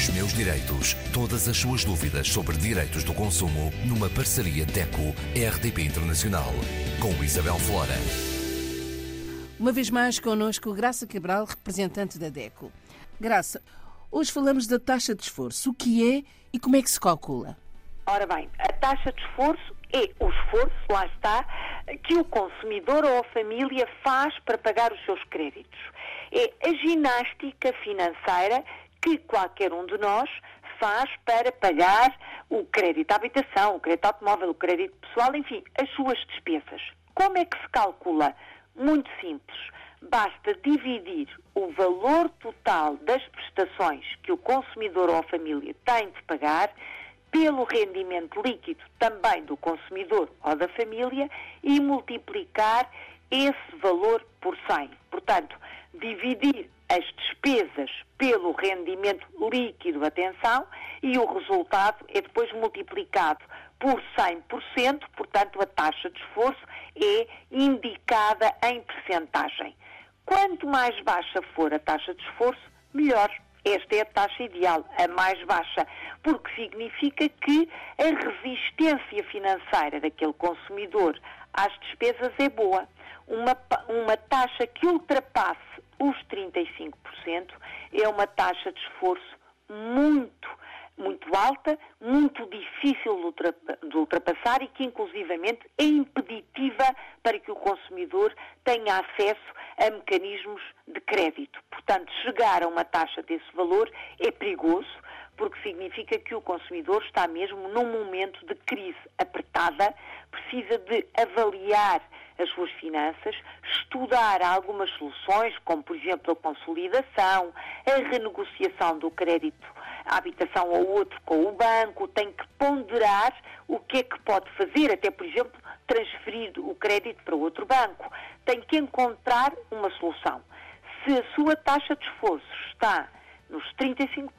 Os meus direitos. Todas as suas dúvidas sobre direitos do consumo numa parceria DECO-RDP Internacional. Com Isabel Flora. Uma vez mais connosco Graça Cabral, representante da DECO. Graça, hoje falamos da taxa de esforço. O que é e como é que se calcula? Ora bem, a taxa de esforço é o esforço, lá está, que o consumidor ou a família faz para pagar os seus créditos. É a ginástica financeira que qualquer um de nós faz para pagar o crédito à habitação, o crédito automóvel, o crédito pessoal, enfim, as suas despesas. Como é que se calcula? Muito simples. Basta dividir o valor total das prestações que o consumidor ou a família tem de pagar pelo rendimento líquido também do consumidor ou da família e multiplicar esse valor por 100. Portanto, dividir as despesas pelo rendimento líquido, atenção, e o resultado é depois multiplicado por 100%, portanto a taxa de esforço é indicada em percentagem. Quanto mais baixa for a taxa de esforço, melhor. Esta é a taxa ideal, a mais baixa, porque significa que a resistência financeira daquele consumidor às despesas é boa. Uma, uma taxa que ultrapasse os 35% é uma taxa de esforço muito, muito alta, muito difícil de ultrapassar e que, inclusivamente, é impeditiva para que o consumidor tenha acesso a mecanismos de crédito. Portanto, chegar a uma taxa desse valor é perigoso, porque significa que o consumidor está mesmo num momento de crise apertada, precisa de avaliar as suas finanças, estudar algumas soluções, como por exemplo a consolidação, a renegociação do crédito à habitação ou outro com o banco, tem que ponderar o que é que pode fazer, até por exemplo transferir o crédito para outro banco. Tem que encontrar uma solução. Se a sua taxa de esforço está nos 35%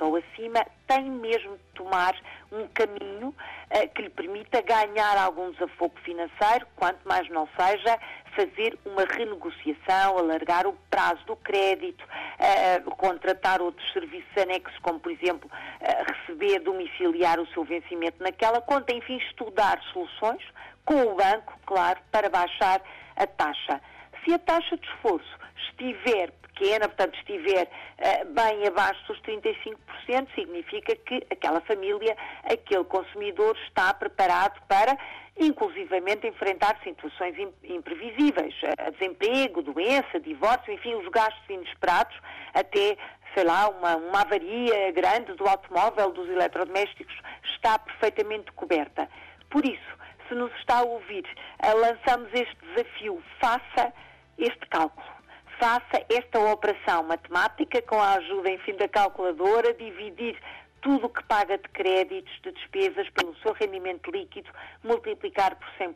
ou acima, tem mesmo de tomar um caminho uh, que lhe permita ganhar algum desafogo financeiro, quanto mais não seja fazer uma renegociação, alargar o prazo do crédito, uh, contratar outros serviços anexos, como por exemplo uh, receber, domiciliar o seu vencimento naquela conta, enfim, estudar soluções com o banco, claro, para baixar a taxa. Se a taxa de esforço estiver pequena, portanto estiver uh, bem abaixo dos 35%, significa que aquela família, aquele consumidor está preparado para, inclusivamente, enfrentar situações imprevisíveis, uh, desemprego, doença, divórcio, enfim, os gastos inesperados, até sei lá, uma, uma avaria grande do automóvel, dos eletrodomésticos, está perfeitamente coberta. Por isso, se nos está a ouvir, uh, lançamos este desafio, faça faça esta operação matemática com a ajuda, enfim, da calculadora, dividir tudo o que paga de créditos, de despesas, pelo seu rendimento líquido, multiplicar por 100%.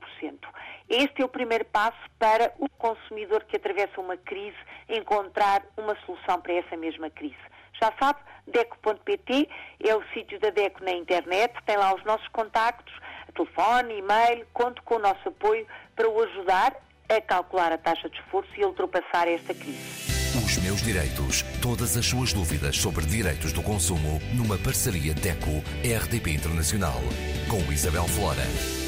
Este é o primeiro passo para o consumidor que atravessa uma crise encontrar uma solução para essa mesma crise. Já sabe, deco.pt é o sítio da Deco na internet, tem lá os nossos contactos, telefone, e-mail, conto com o nosso apoio para o ajudar a calcular a taxa de esforço e ultrapassar esta crise. Os meus direitos. Todas as suas dúvidas sobre direitos do consumo numa parceria DECO-RDP Internacional. Com Isabel Flora.